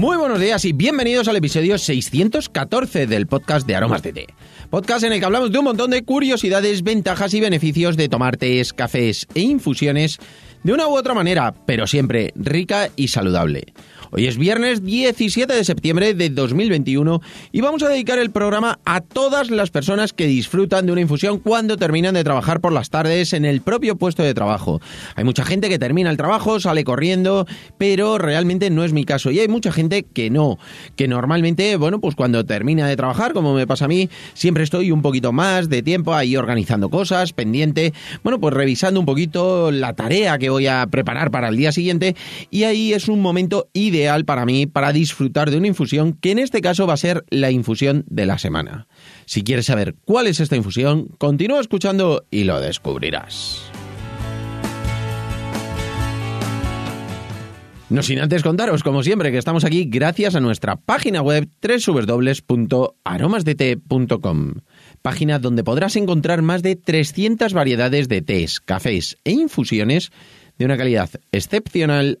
Muy buenos días y bienvenidos al episodio 614 del podcast de Aromas de Té. Podcast en el que hablamos de un montón de curiosidades, ventajas y beneficios de tomar tés, cafés e infusiones de una u otra manera, pero siempre rica y saludable. Hoy es viernes 17 de septiembre de 2021 y vamos a dedicar el programa a todas las personas que disfrutan de una infusión cuando terminan de trabajar por las tardes en el propio puesto de trabajo. Hay mucha gente que termina el trabajo, sale corriendo, pero realmente no es mi caso. Y hay mucha gente que no, que normalmente, bueno, pues cuando termina de trabajar, como me pasa a mí, siempre estoy un poquito más de tiempo ahí organizando cosas, pendiente, bueno, pues revisando un poquito la tarea que voy a preparar para el día siguiente y ahí es un momento ideal ideal para mí para disfrutar de una infusión que en este caso va a ser la infusión de la semana. Si quieres saber cuál es esta infusión, continúa escuchando y lo descubrirás. No sin antes contaros, como siempre, que estamos aquí gracias a nuestra página web www.aromasdete.com, página donde podrás encontrar más de 300 variedades de tés, cafés e infusiones de una calidad excepcional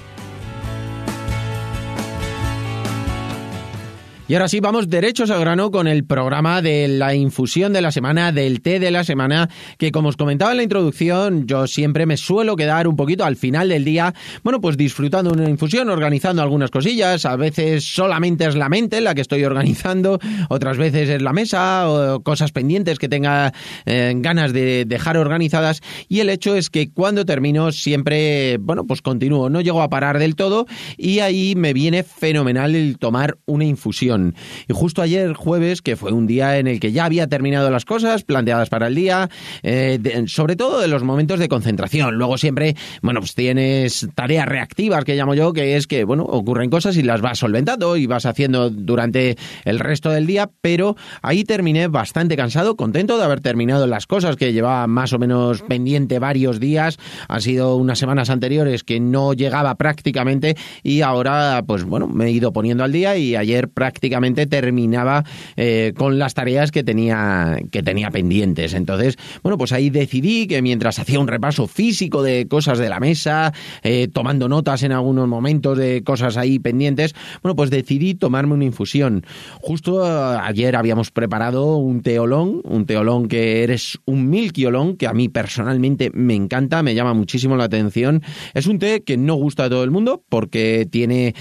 Y ahora sí, vamos derechos al grano con el programa de la infusión de la semana, del té de la semana, que como os comentaba en la introducción, yo siempre me suelo quedar un poquito al final del día, bueno, pues disfrutando una infusión, organizando algunas cosillas, a veces solamente es la mente la que estoy organizando, otras veces es la mesa o cosas pendientes que tenga eh, ganas de dejar organizadas y el hecho es que cuando termino siempre, bueno, pues continúo, no llego a parar del todo y ahí me viene fenomenal el tomar una infusión. Y justo ayer, jueves, que fue un día en el que ya había terminado las cosas planteadas para el día, eh, sobre todo de los momentos de concentración. Luego siempre, bueno, pues tienes tareas reactivas que llamo yo, que es que, bueno, ocurren cosas y las vas solventando y vas haciendo durante el resto del día, pero ahí terminé bastante cansado, contento de haber terminado las cosas que llevaba más o menos pendiente varios días. Han sido unas semanas anteriores que no llegaba prácticamente y ahora, pues bueno, me he ido poniendo al día y ayer prácticamente terminaba eh, con las tareas que tenía, que tenía pendientes. Entonces, bueno, pues ahí decidí que mientras hacía un repaso físico de cosas de la mesa, eh, tomando notas en algunos momentos de cosas ahí pendientes, bueno, pues decidí tomarme una infusión. Justo eh, ayer habíamos preparado un teolón, un teolón que eres un milquiolón, que a mí personalmente me encanta, me llama muchísimo la atención. Es un té que no gusta a todo el mundo porque tiene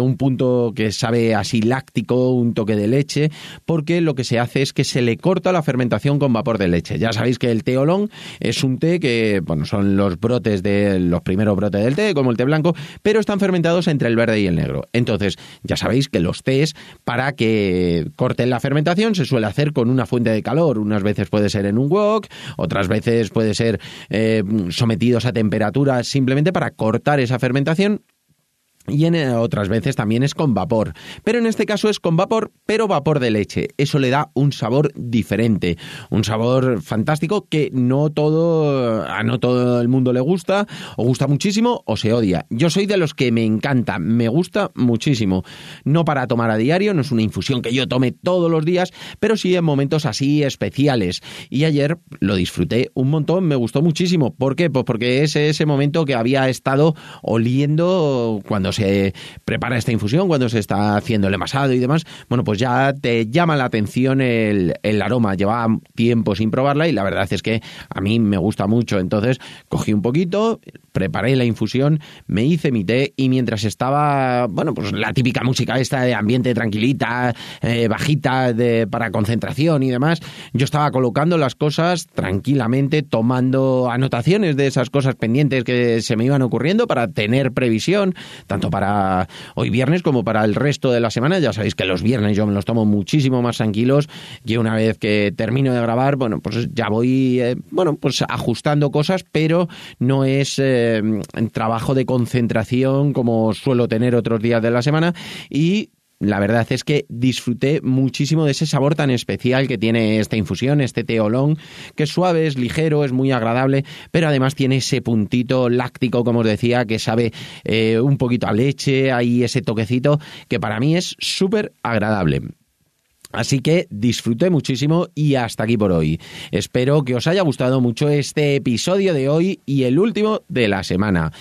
un punto que sabe así láctico un toque de leche, porque lo que se hace es que se le corta la fermentación con vapor de leche. Ya sabéis que el té olón es un té que, bueno, son los brotes de los primeros brotes del té, como el té blanco, pero están fermentados entre el verde y el negro. Entonces, ya sabéis que los tés, para que corten la fermentación, se suele hacer con una fuente de calor. Unas veces puede ser en un wok, otras veces puede ser eh, sometidos a temperatura simplemente para cortar esa fermentación y en eh, otras veces también es con vapor. Pero en este caso es con vapor, pero vapor de leche. Eso le da un sabor diferente, un sabor fantástico que no todo a no todo el mundo le gusta, o gusta muchísimo o se odia. Yo soy de los que me encanta, me gusta muchísimo. No para tomar a diario, no es una infusión que yo tome todos los días, pero sí en momentos así especiales. Y ayer lo disfruté un montón, me gustó muchísimo. ¿Por qué? Pues porque es ese momento que había estado oliendo cuando se prepara esta infusión, cuando se está haciendo el envasado y demás, bueno, pues ya te llama la atención el, el aroma. Llevaba tiempo sin probarla y la verdad es que a mí me gusta mucho. Entonces cogí un poquito, preparé la infusión, me hice mi té y mientras estaba, bueno, pues la típica música esta de ambiente tranquilita, eh, bajita de, para concentración y demás, yo estaba colocando las cosas tranquilamente, tomando anotaciones de esas cosas pendientes que se me iban ocurriendo para tener previsión, para hoy viernes como para el resto de la semana. Ya sabéis que los viernes yo me los tomo muchísimo más tranquilos y una vez que termino de grabar, bueno, pues ya voy, eh, bueno, pues ajustando cosas, pero no es eh, trabajo de concentración como suelo tener otros días de la semana y la verdad es que disfruté muchísimo de ese sabor tan especial que tiene esta infusión, este té olón, que es suave, es ligero, es muy agradable, pero además tiene ese puntito láctico, como os decía, que sabe eh, un poquito a leche, hay ese toquecito que para mí es súper agradable. Así que disfruté muchísimo y hasta aquí por hoy. Espero que os haya gustado mucho este episodio de hoy y el último de la semana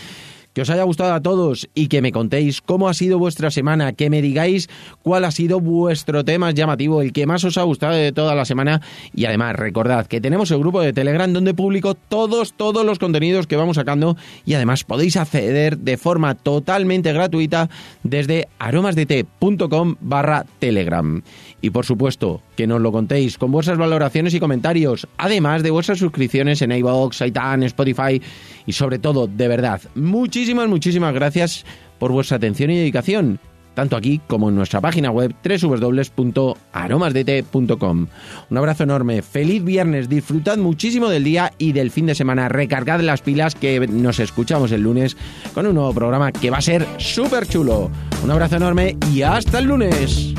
que os haya gustado a todos y que me contéis cómo ha sido vuestra semana, que me digáis cuál ha sido vuestro tema llamativo, el que más os ha gustado de toda la semana y además recordad que tenemos el grupo de Telegram donde publico todos, todos los contenidos que vamos sacando y además podéis acceder de forma totalmente gratuita desde aromasdt.com barra Telegram. Y por supuesto, que nos lo contéis con vuestras valoraciones y comentarios, además de vuestras suscripciones en iVoox, iTunes, Spotify y sobre todo, de verdad, muchísimas, muchísimas gracias por vuestra atención y dedicación, tanto aquí como en nuestra página web www.aromasdt.com. Un abrazo enorme, feliz viernes, disfrutad muchísimo del día y del fin de semana, recargad las pilas que nos escuchamos el lunes con un nuevo programa que va a ser súper chulo. Un abrazo enorme y hasta el lunes.